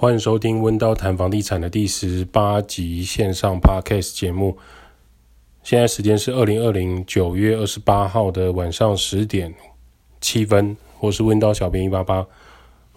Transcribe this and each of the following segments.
欢迎收听温刀谈房地产的第十八集线上 Podcast 节目。现在时间是二零二零九月二十八号的晚上十点七分。我是温刀小编一八八。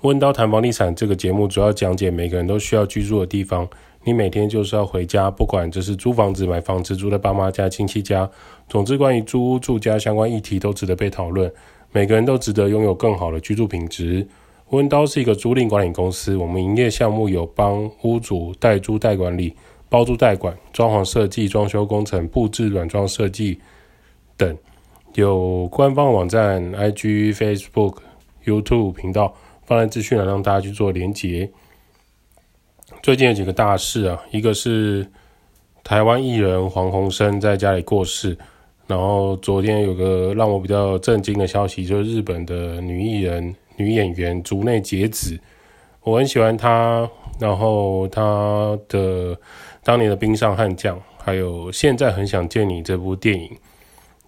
温刀谈房地产这个节目主要讲解每个人都需要居住的地方。你每天就是要回家，不管这是租房子、买房子、住在爸妈家、亲戚家，总之关于租屋住家相关议题都值得被讨论。每个人都值得拥有更好的居住品质。温刀是一个租赁管理公司，我们营业项目有帮屋主代租代管理、包租代管、装潢设计、装修工程、布置软装设计等。有官方网站、IG、Facebook、YouTube 频道，放在资讯栏让大家去做连结。最近有几个大事啊，一个是台湾艺人黄鸿升在家里过世，然后昨天有个让我比较震惊的消息，就是日本的女艺人。女演员竹内结子，我很喜欢她。然后她的当年的冰上悍将，还有现在很想见你这部电影，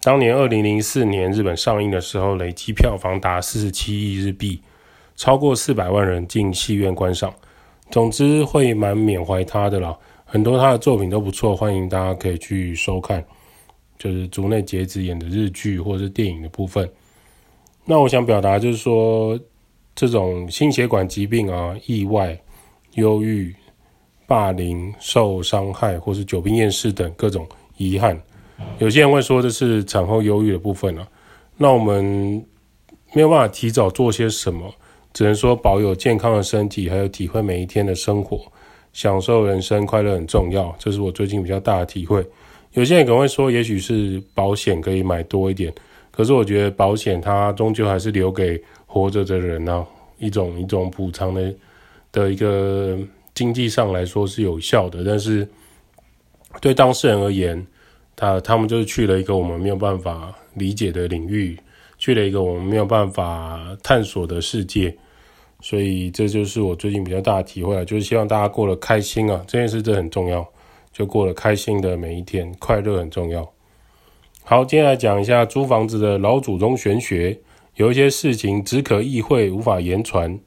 当年二零零四年日本上映的时候，累计票房达四十七亿日币，超过四百万人进戏院观赏。总之会蛮缅怀她的啦，很多她的作品都不错，欢迎大家可以去收看，就是竹内结子演的日剧或者是电影的部分。那我想表达就是说，这种心血管疾病啊、意外、忧郁、霸凌、受伤害，或是久病厌世等各种遗憾，有些人会说这是产后忧郁的部分啊。那我们没有办法提早做些什么，只能说保有健康的身体，还有体会每一天的生活，享受人生，快乐很重要。这是我最近比较大的体会。有些人可能会说，也许是保险可以买多一点。可是我觉得保险它终究还是留给活着的人啊，一种一种补偿的的一个经济上来说是有效的，但是对当事人而言，他他们就是去了一个我们没有办法理解的领域，去了一个我们没有办法探索的世界，所以这就是我最近比较大的体会啊，就是希望大家过得开心啊，这件事真的很重要，就过得开心的每一天，快乐很重要。好，接下来讲一下租房子的老祖宗玄学，有一些事情只可意会，无法言传。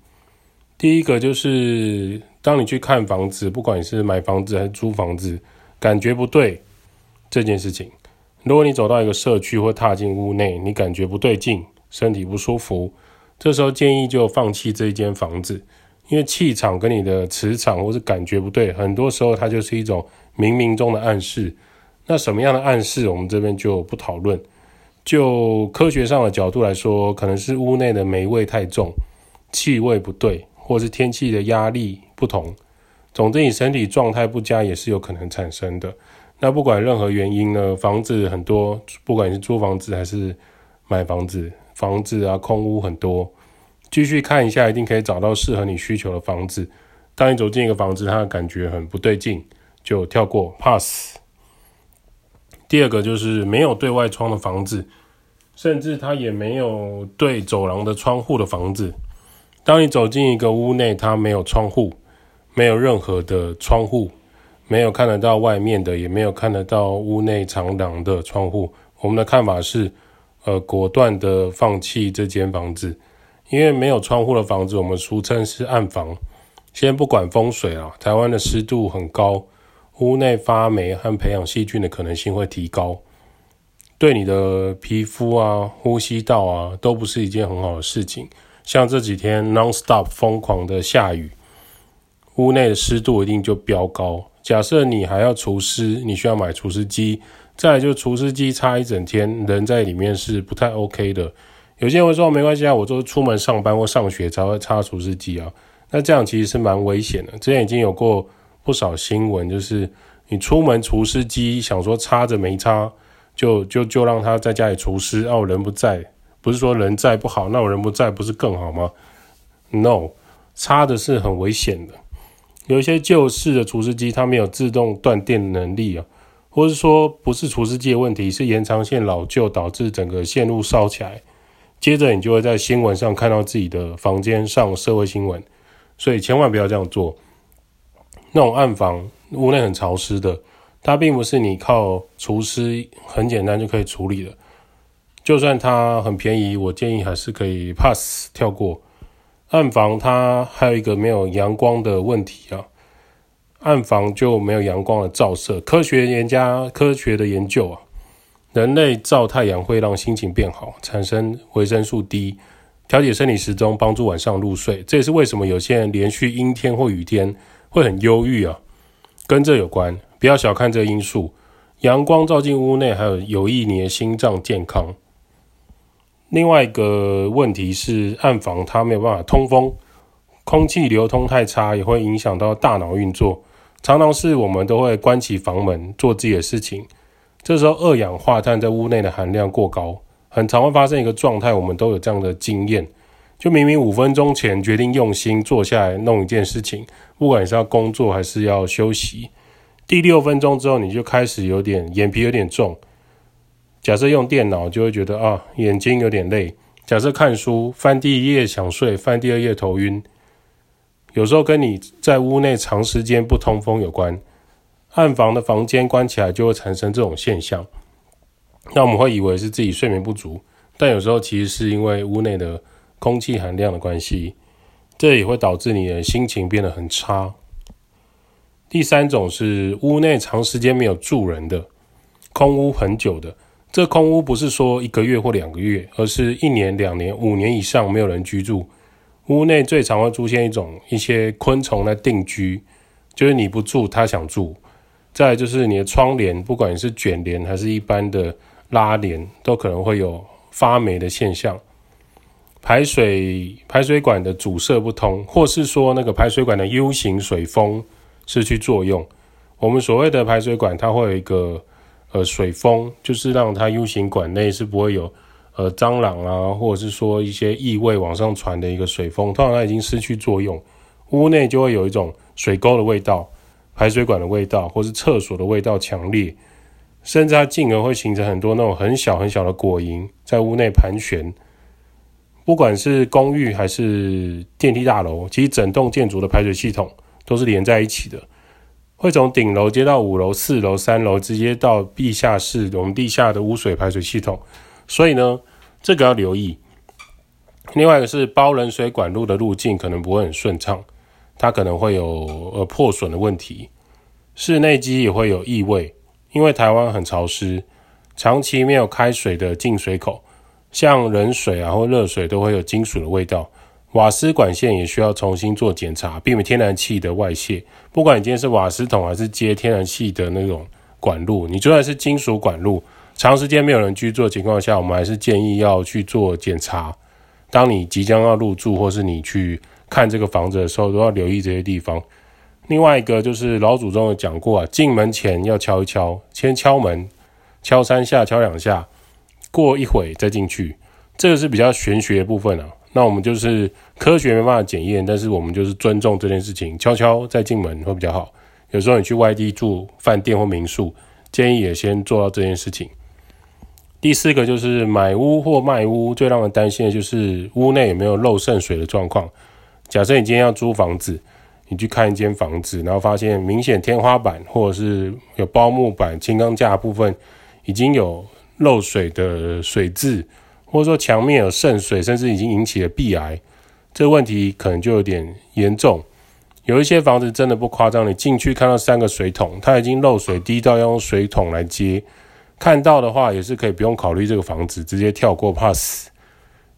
第一个就是，当你去看房子，不管你是买房子还是租房子，感觉不对这件事情。如果你走到一个社区或踏进屋内，你感觉不对劲，身体不舒服，这时候建议就放弃这一间房子，因为气场跟你的磁场或是感觉不对，很多时候它就是一种冥冥中的暗示。那什么样的暗示，我们这边就不讨论。就科学上的角度来说，可能是屋内的霉味太重，气味不对，或是天气的压力不同。总之，你身体状态不佳也是有可能产生的。那不管任何原因呢，房子很多，不管你是租房子还是买房子，房子啊空屋很多，继续看一下，一定可以找到适合你需求的房子。当你走进一个房子，它的感觉很不对劲，就跳过 pass。第二个就是没有对外窗的房子，甚至它也没有对走廊的窗户的房子。当你走进一个屋内，它没有窗户，没有任何的窗户，没有看得到外面的，也没有看得到屋内长廊的窗户。我们的看法是，呃，果断的放弃这间房子，因为没有窗户的房子，我们俗称是暗房。先不管风水啊，台湾的湿度很高。屋内发霉和培养细菌的可能性会提高，对你的皮肤啊、呼吸道啊都不是一件很好的事情。像这几天 non-stop 疯狂的下雨，屋内的湿度一定就飙高。假设你还要除湿，你需要买除湿机，再来就除湿机擦一整天，人在里面是不太 OK 的。有些人会说没关系啊，我都出门上班或上学才会擦除湿机啊，那这样其实是蛮危险的。之前已经有过。不少新闻就是你出门除湿机想说插着没插，就就就让他在家里除湿。哦，人不在，不是说人在不好，那我人不在不是更好吗？No，插的是很危险的。有一些旧式的除湿机，它没有自动断电能力啊，或是说不是除湿机的问题，是延长线老旧导致整个线路烧起来。接着你就会在新闻上看到自己的房间上社会新闻，所以千万不要这样做。那种暗房，屋内很潮湿的，它并不是你靠除湿很简单就可以处理的。就算它很便宜，我建议还是可以 pass 跳过。暗房它还有一个没有阳光的问题啊，暗房就没有阳光的照射。科学研家科学的研究啊，人类照太阳会让心情变好，产生维生素 D，调节生理时钟，帮助晚上入睡。这也是为什么有些人连续阴天或雨天会很忧郁啊，跟这有关。不要小看这因素，阳光照进屋内还有有益你的心脏健康。另外一个问题是，暗房它没有办法通风，空气流通太差也会影响到大脑运作。常常是我们都会关起房门做自己的事情，这时候二氧化碳在屋内的含量过高，很常会发生一个状态，我们都有这样的经验：就明明五分钟前决定用心坐下来弄一件事情，不管你是要工作还是要休息，第六分钟之后你就开始有点眼皮有点重。假设用电脑就会觉得啊，眼睛有点累。假设看书翻第一页想睡，翻第二页头晕。有时候跟你在屋内长时间不通风有关。暗房的房间关起来就会产生这种现象。那我们会以为是自己睡眠不足，但有时候其实是因为屋内的空气含量的关系，这也会导致你的心情变得很差。第三种是屋内长时间没有住人的，空屋很久的。这空屋不是说一个月或两个月，而是一年、两年、五年以上没有人居住。屋内最常会出现一种一些昆虫来定居，就是你不住，它想住。再就是你的窗帘，不管是卷帘还是一般的拉帘，都可能会有发霉的现象。排水排水管的阻塞不通，或是说那个排水管的 U 型水封失去作用。我们所谓的排水管，它会有一个。呃，水封就是让它 U 型管内是不会有呃蟑螂啊，或者是说一些异味往上传的一个水封，通常它已经失去作用，屋内就会有一种水沟的味道、排水管的味道，或是厕所的味道强烈，甚至它进而会形成很多那种很小很小的果蝇在屋内盘旋。不管是公寓还是电梯大楼，其实整栋建筑的排水系统都是连在一起的。会从顶楼接到五楼、四楼、三楼，直接到地下室，我们地下的污水排水系统。所以呢，这个要留意。另外一个是包冷水管路的路径可能不会很顺畅，它可能会有呃破损的问题。室内机也会有异味，因为台湾很潮湿，长期没有开水的进水口，像冷水啊或热水都会有金属的味道。瓦斯管线也需要重新做检查，避免天然气的外泄。不管你今天是瓦斯桶还是接天然气的那种管路，你就算是金属管路，长时间没有人居住的情况下，我们还是建议要去做检查。当你即将要入住或是你去看这个房子的时候，都要留意这些地方。另外一个就是老祖宗有讲过啊，进门前要敲一敲，先敲门，敲三下，敲两下，过一会再进去。这个是比较玄学的部分啊。那我们就是科学没办法检验，但是我们就是尊重这件事情，悄悄再进门会比较好。有时候你去外地住饭店或民宿，建议也先做到这件事情。第四个就是买屋或卖屋，最让人担心的就是屋内有没有漏渗水的状况。假设你今天要租房子，你去看一间房子，然后发现明显天花板或者是有包木板、轻钢架部分已经有漏水的水渍。或者说墙面有渗水，甚至已经引起了壁癌，这个问题可能就有点严重。有一些房子真的不夸张，你进去看到三个水桶，它已经漏水滴到用水桶来接。看到的话也是可以不用考虑这个房子，直接跳过怕死。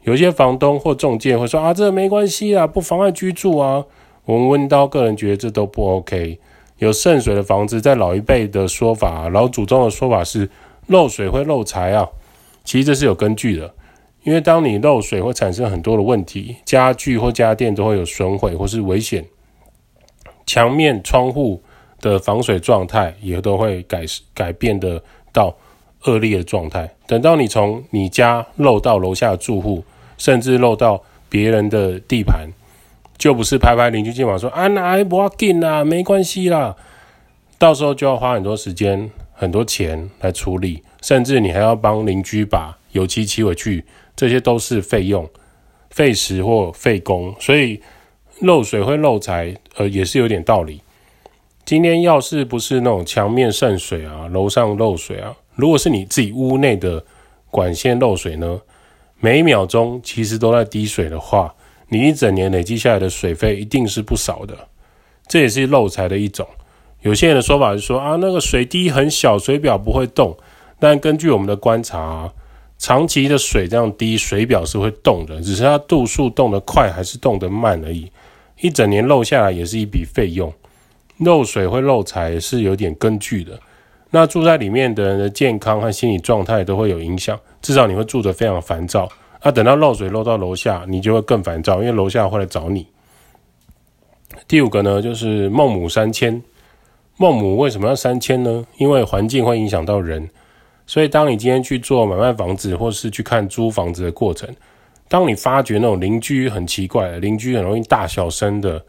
有些房东或中介会说啊，这没关系啊，不妨碍居住啊。我们温刀个人觉得这都不 OK。有渗水的房子，在老一辈的说法，老祖宗的说法是漏水会漏财啊，其实这是有根据的。因为当你漏水会产生很多的问题，家具或家电都会有损毁或是危险，墙面、窗户的防水状态也都会改改变的到恶劣的状态。等到你从你家漏到楼下住户，甚至漏到别人的地盘，就不是拍拍邻居肩膀说啊，那还不要紧啦，没关系啦，到时候就要花很多时间、很多钱来处理，甚至你还要帮邻居把油漆漆回去。这些都是费用、费时或费工，所以漏水会漏财，呃，也是有点道理。今天要是不是那种墙面渗水啊，楼上漏水啊，如果是你自己屋内的管线漏水呢，每一秒钟其实都在滴水的话，你一整年累积下来的水费一定是不少的。这也是漏财的一种。有些人的说法是说啊，那个水滴很小，水表不会动。但根据我们的观察啊，长期的水这样滴，水表是会动的，只是它度数动得快还是动得慢而已。一整年漏下来也是一笔费用。漏水会漏财是有点根据的。那住在里面的人的健康和心理状态都会有影响，至少你会住得非常烦躁。啊，等到漏水漏到楼下，你就会更烦躁，因为楼下会来找你。第五个呢，就是孟母三迁。孟母为什么要三迁呢？因为环境会影响到人。所以，当你今天去做买卖房子，或是去看租房子的过程，当你发觉那种邻居很奇怪，邻居很容易大小声的，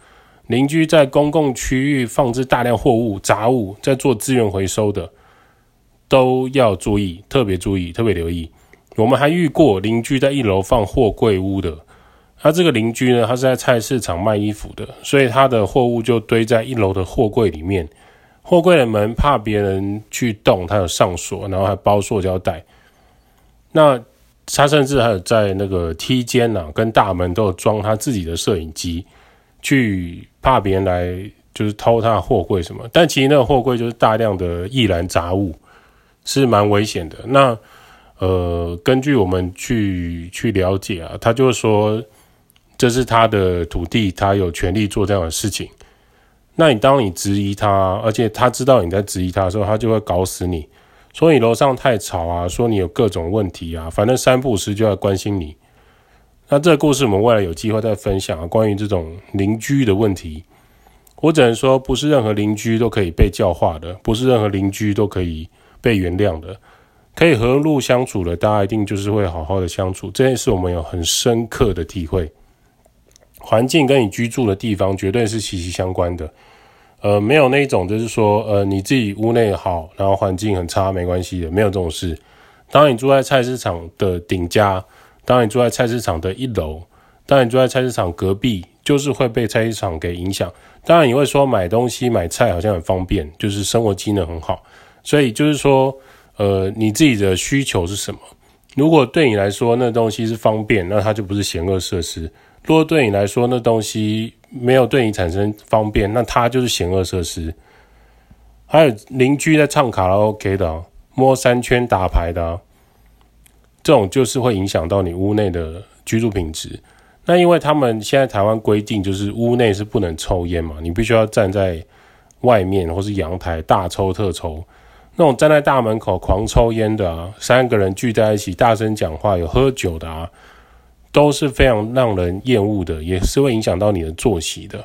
邻居在公共区域放置大量货物、杂物，在做资源回收的，都要注意，特别注意，特别留意。我们还遇过邻居在一楼放货柜屋的，他这个邻居呢，他是在菜市场卖衣服的，所以他的货物就堆在一楼的货柜里面。货柜的门怕别人去动，它有上锁，然后还包塑胶袋。那他甚至还有在那个梯间啊，跟大门都有装他自己的摄影机，去怕别人来就是偷他的货柜什么。但其实那个货柜就是大量的易燃杂物，是蛮危险的。那呃，根据我们去去了解啊，他就是说这是他的土地，他有权利做这样的事情。那你当你质疑他，而且他知道你在质疑他的时候，他就会搞死你，说你楼上太吵啊，说你有各种问题啊，反正三不五时就要关心你。那这个故事我们未来有机会再分享啊，关于这种邻居的问题。我只能说，不是任何邻居都可以被教化的，不是任何邻居都可以被原谅的。可以和睦相处的，大家一定就是会好好的相处。这件事我们有很深刻的体会。环境跟你居住的地方绝对是息息相关的。呃，没有那种就是说，呃，你自己屋内好，然后环境很差，没关系的，没有这种事。当你住在菜市场的顶家，当你住在菜市场的一楼，当你住在菜市场隔壁，就是会被菜市场给影响。当然你会说买东西买菜好像很方便，就是生活机能很好，所以就是说，呃，你自己的需求是什么？如果对你来说那东西是方便，那它就不是嫌恶设施。如果对你来说那东西没有对你产生方便，那它就是嫌恶设施。还有邻居在唱卡拉 OK 的，摸三圈打牌的，这种就是会影响到你屋内的居住品质。那因为他们现在台湾规定就是屋内是不能抽烟嘛，你必须要站在外面或是阳台大抽特抽。那种站在大门口狂抽烟的啊，三个人聚在一起大声讲话有喝酒的啊。都是非常让人厌恶的，也是会影响到你的作息的。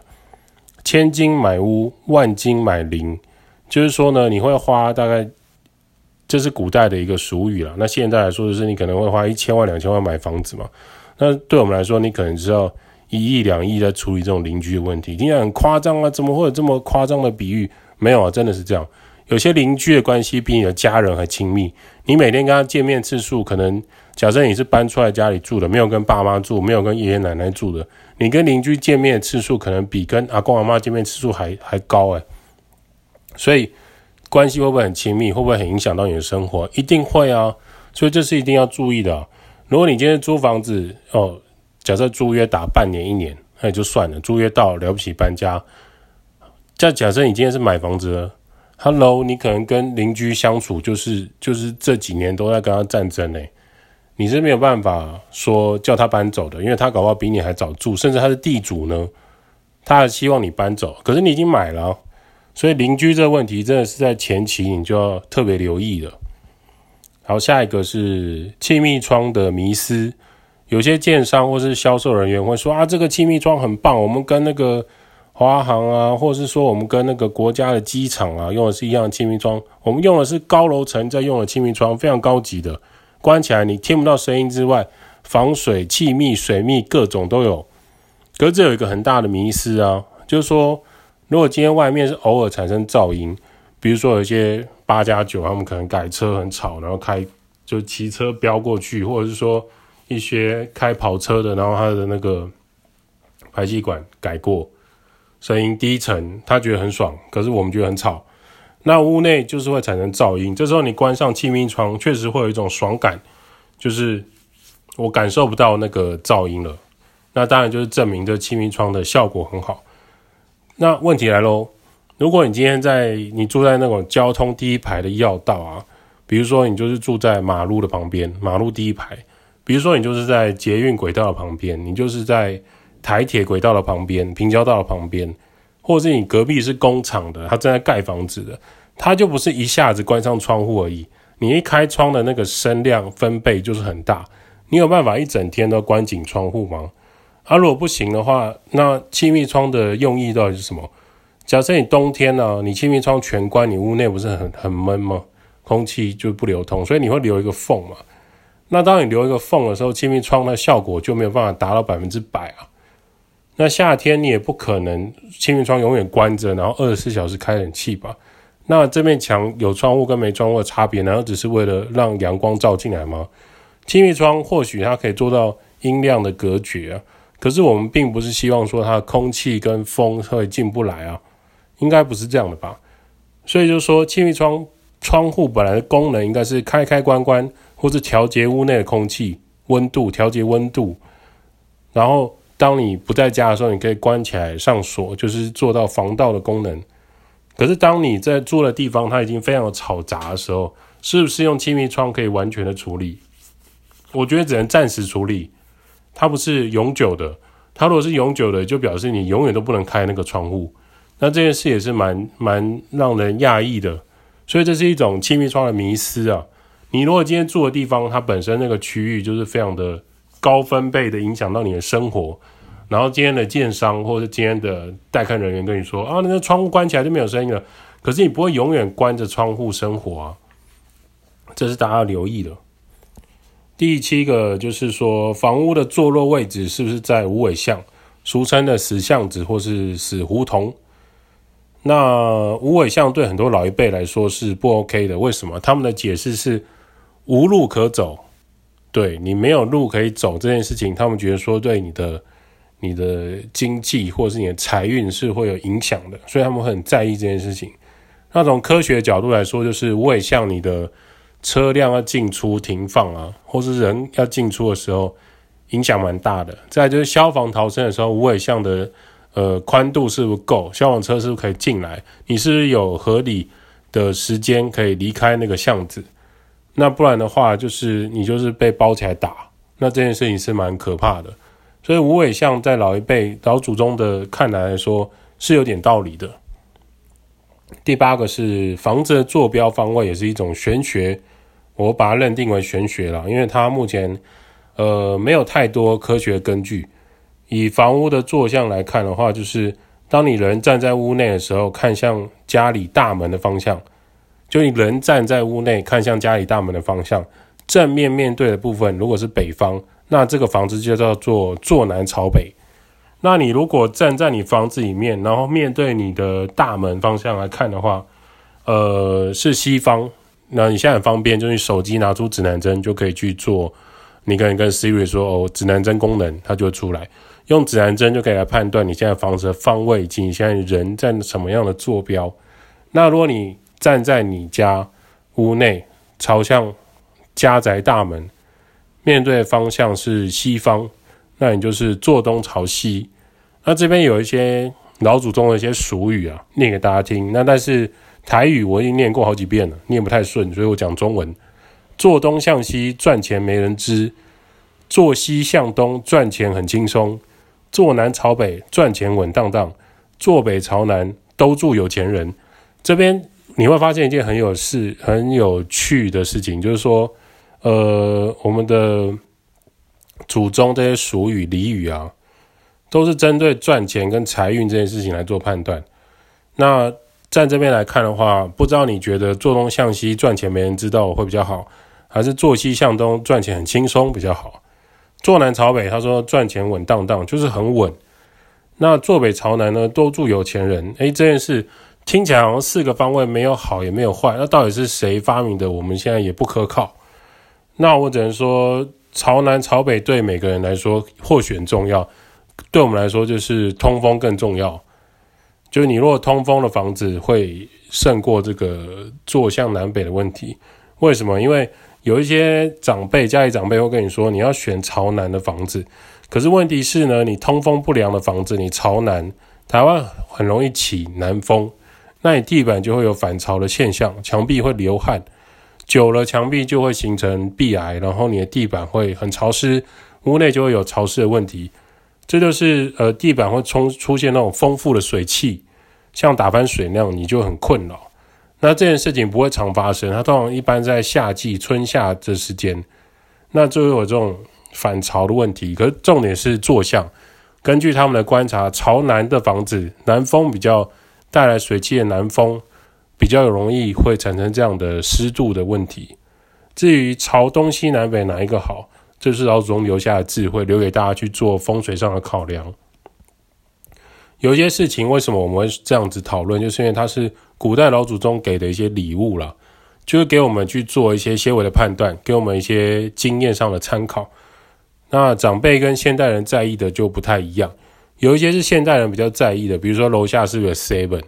千金买屋，万金买邻，就是说呢，你会花大概，这是古代的一个俗语啦。那现在来说，就是你可能会花一千万、两千万买房子嘛。那对我们来说，你可能只要一亿、两亿在处理这种邻居的问题，听起来很夸张啊！怎么会有这么夸张的比喻？没有啊，真的是这样。有些邻居的关系比你的家人还亲密，你每天跟他见面次数可能。假设你是搬出来家里住的，没有跟爸妈住，没有跟爷爷奶奶住的，你跟邻居见面的次数可能比跟阿公阿妈见面次数还还高诶。所以关系会不会很亲密？会不会很影响到你的生活？一定会啊！所以这是一定要注意的。如果你今天租房子哦，假设租约打半年一年，那也就算了。租约到了，不起搬家。再假设你今天是买房子了，Hello，你可能跟邻居相处就是就是这几年都在跟他战争诶。你是没有办法说叫他搬走的，因为他搞不好比你还早住，甚至他是地主呢，他还希望你搬走。可是你已经买了，所以邻居这个问题真的是在前期你就要特别留意的。好，下一个是气密窗的迷思，有些建商或是销售人员会说啊，这个气密窗很棒，我们跟那个华航啊，或者是说我们跟那个国家的机场啊用的是一样的气密窗，我们用的是高楼层在用的气密窗，非常高级的。关起来，你听不到声音之外，防水、气密、水密各种都有。可是这有一个很大的迷思啊，就是说，如果今天外面是偶尔产生噪音，比如说有一些八加九，他们可能改车很吵，然后开就骑车飙过去，或者是说一些开跑车的，然后他的那个排气管改过，声音低沉，他觉得很爽，可是我们觉得很吵。那屋内就是会产生噪音，这时候你关上气密窗，确实会有一种爽感，就是我感受不到那个噪音了。那当然就是证明这气密窗的效果很好。那问题来喽，如果你今天在你住在那种交通第一排的要道啊，比如说你就是住在马路的旁边，马路第一排，比如说你就是在捷运轨道的旁边，你就是在台铁轨道的旁边、平交道的旁边，或者是你隔壁是工厂的，他正在盖房子的，他就不是一下子关上窗户而已。你一开窗的那个声量分贝就是很大，你有办法一整天都关紧窗户吗？啊，如果不行的话，那气密窗的用意到底是什么？假设你冬天呢、你气密窗全关，你屋内不是很很闷吗？空气就不流通，所以你会留一个缝嘛。那当你留一个缝的时候，气密窗的效果就没有办法达到百分之百啊。那夏天你也不可能气密窗永远关着，然后二十四小时开冷气吧？那这面墙有窗户跟没窗户的差别，难道只是为了让阳光照进来吗？气密窗或许它可以做到音量的隔绝啊，可是我们并不是希望说它的空气跟风会进不来啊，应该不是这样的吧？所以就说气密窗窗户本来的功能应该是开开关关，或是调节屋内的空气温度，调节温度。然后当你不在家的时候，你可以关起来上锁，就是做到防盗的功能。可是，当你在住的地方它已经非常的吵杂的时候，是不是用气密窗可以完全的处理？我觉得只能暂时处理，它不是永久的。它如果是永久的，就表示你永远都不能开那个窗户。那这件事也是蛮蛮让人讶异的。所以这是一种气密窗的迷思啊！你如果今天住的地方它本身那个区域就是非常的高分贝的影响到你的生活。然后今天的建商或者今天的带看人员跟你说啊，那个窗户关起来就没有声音了。可是你不会永远关着窗户生活啊，这是大家要留意的。第七个就是说，房屋的坐落位置是不是在无尾巷，俗称的死巷子或是死胡同？那无尾巷对很多老一辈来说是不 OK 的，为什么？他们的解释是无路可走，对，你没有路可以走这件事情，他们觉得说对你的。你的经济或者是你的财运是会有影响的，所以他们很在意这件事情。那从科学角度来说，就是无尾巷你的车辆要进出停放啊，或是人要进出的时候，影响蛮大的。再就是消防逃生的时候，无尾巷的呃宽度是不够？消防车是不是可以进来？你是不是有合理的时间可以离开那个巷子？那不然的话，就是你就是被包起来打，那这件事情是蛮可怕的。所以无尾巷在老一辈老祖宗的看来来说是有点道理的。第八个是房子的坐标方位也是一种玄学，我把它认定为玄学了，因为它目前呃没有太多科学根据。以房屋的坐向来看的话，就是当你人站在屋内的时候，看向家里大门的方向，就你人站在屋内看向家里大门的方向，正面面对的部分如果是北方。那这个房子就叫做坐南朝北。那你如果站在你房子里面，然后面对你的大门方向来看的话，呃，是西方。那你现在很方便，就是手机拿出指南针就可以去做。你可以跟 Siri 说哦，指南针功能，它就会出来。用指南针就可以来判断你现在房子的方位以及你现在人在什么样的坐标。那如果你站在你家屋内，朝向家宅大门。面对的方向是西方，那你就是坐东朝西。那这边有一些老祖宗的一些俗语啊，念给大家听。那但是台语我已经念过好几遍了，念不太顺，所以我讲中文。坐东向西赚钱没人知，坐西向东赚钱很轻松，坐南朝北赚钱稳当当，坐北朝南都住有钱人。这边你会发现一件很有事、很有趣的事情，就是说。呃，我们的祖宗这些俗语、俚语啊，都是针对赚钱跟财运这件事情来做判断。那在这边来看的话，不知道你觉得坐东向西赚钱没人知道会比较好，还是坐西向东赚钱很轻松比较好？坐南朝北，他说赚钱稳当当，就是很稳。那坐北朝南呢，都住有钱人。诶，这件事听起来好像四个方位没有好也没有坏，那到底是谁发明的？我们现在也不可靠。那我只能说，朝南朝北对每个人来说或许很重要，对我们来说就是通风更重要。就是你如果通风的房子会胜过这个坐向南北的问题。为什么？因为有一些长辈，家里长辈会跟你说，你要选朝南的房子。可是问题是呢，你通风不良的房子，你朝南，台湾很容易起南风，那你地板就会有反潮的现象，墙壁会流汗，久了墙壁就会形成壁癌，然后你的地板会很潮湿，屋内就会有潮湿的问题。这就是呃，地板会冲出现那种丰富的水汽，像打翻水那样，你就很困扰。那这件事情不会常发生，它通常一般在夏季春夏这时间，那就会有这种反潮的问题。可是重点是坐向，根据他们的观察，朝南的房子，南风比较带来水汽的南风，比较容易会产生这样的湿度的问题。至于朝东西南北哪一个好？这是老祖宗留下的智慧，留给大家去做风水上的考量。有一些事情，为什么我们会这样子讨论？就是因为它是古代老祖宗给的一些礼物啦，就是给我们去做一些些微的判断，给我们一些经验上的参考。那长辈跟现代人在意的就不太一样，有一些是现代人比较在意的，比如说楼下是不是有 seven？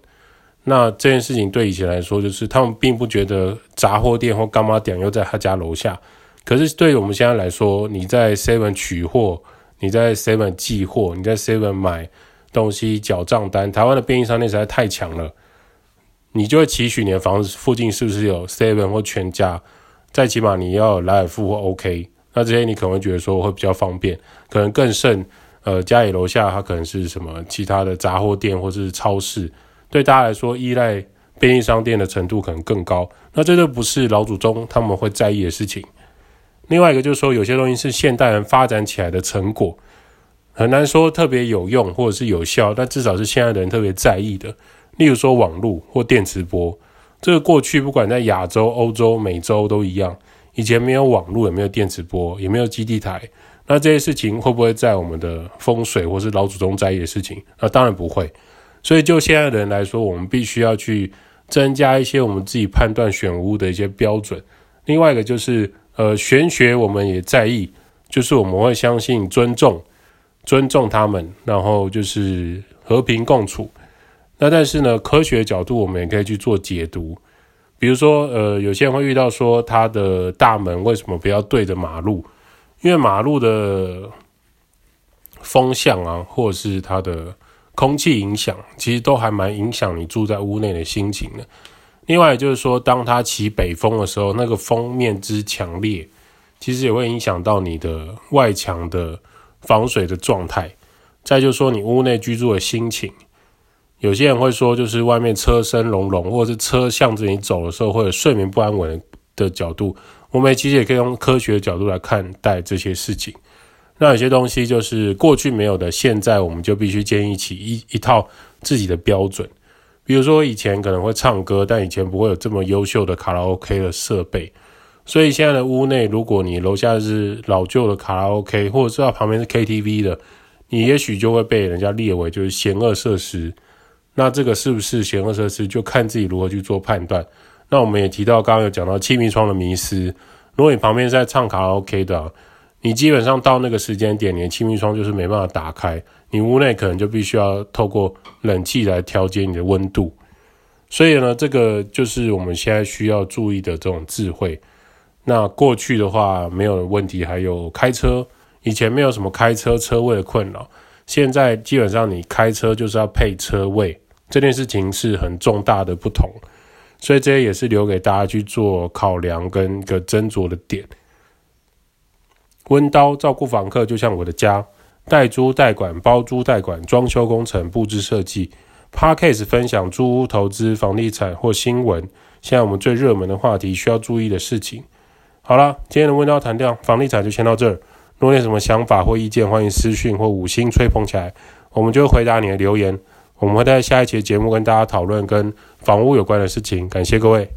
那这件事情对以前来说，就是他们并不觉得杂货店或干妈店又在他家楼下。可是对于我们现在来说，你在 Seven 取货，你在 Seven 寄货，你在 Seven 买东西缴账单，台湾的便利商店实在太强了，你就会期许你的房子附近是不是有 Seven 或全家，再起码你要有莱尔富或 OK，那这些你可能会觉得说会比较方便，可能更甚，呃，家里楼下它可能是什么其他的杂货店或者是超市，对大家来说依赖便利商店的程度可能更高，那这就不是老祖宗他们会在意的事情。另外一个就是说，有些东西是现代人发展起来的成果，很难说特别有用或者是有效，但至少是现在的人特别在意的。例如说网络或电磁波，这个过去不管在亚洲、欧洲、美洲都一样，以前没有网络，也没有电磁波，也没有基地台，那这些事情会不会在我们的风水或是老祖宗在意的事情？那当然不会。所以就现在的人来说，我们必须要去增加一些我们自己判断选屋的一些标准。另外一个就是。呃，玄学我们也在意，就是我们会相信、尊重、尊重他们，然后就是和平共处。那但是呢，科学角度我们也可以去做解读，比如说，呃，有些人会遇到说，他的大门为什么不要对着马路？因为马路的风向啊，或者是它的空气影响，其实都还蛮影响你住在屋内的心情的。另外就是说，当它起北风的时候，那个风面之强烈，其实也会影响到你的外墙的防水的状态。再就是说，你屋内居住的心情，有些人会说，就是外面车声隆隆，或者是车向着你走的时候，会有睡眠不安稳的角度。我们其实也可以用科学的角度来看待这些事情。那有些东西就是过去没有的，现在我们就必须建立起一一套自己的标准。比如说，以前可能会唱歌，但以前不会有这么优秀的卡拉 OK 的设备。所以现在的屋内，如果你楼下是老旧的卡拉 OK，或者是它旁边是 KTV 的，你也许就会被人家列为就是险恶设施。那这个是不是险恶设施，就看自己如何去做判断。那我们也提到，刚刚有讲到气密窗的迷失。如果你旁边是在唱卡拉 OK 的，你基本上到那个时间点，你的气密窗就是没办法打开。你屋内可能就必须要透过冷气来调节你的温度，所以呢，这个就是我们现在需要注意的这种智慧。那过去的话没有问题，还有开车，以前没有什么开车车位的困扰，现在基本上你开车就是要配车位，这件事情是很重大的不同，所以这些也是留给大家去做考量跟一个斟酌的点。温刀照顾房客，就像我的家。代租代管、包租代管、装修工程、布置设计，Podcast 分享租屋投资、房地产或新闻，现在我们最热门的话题，需要注意的事情。好了，今天的温刀谈掉房地产就先到这儿。如果你有什么想法或意见，欢迎私讯或五星吹捧起来，我们就会回答你的留言。我们会在下一期节目跟大家讨论跟房屋有关的事情。感谢各位。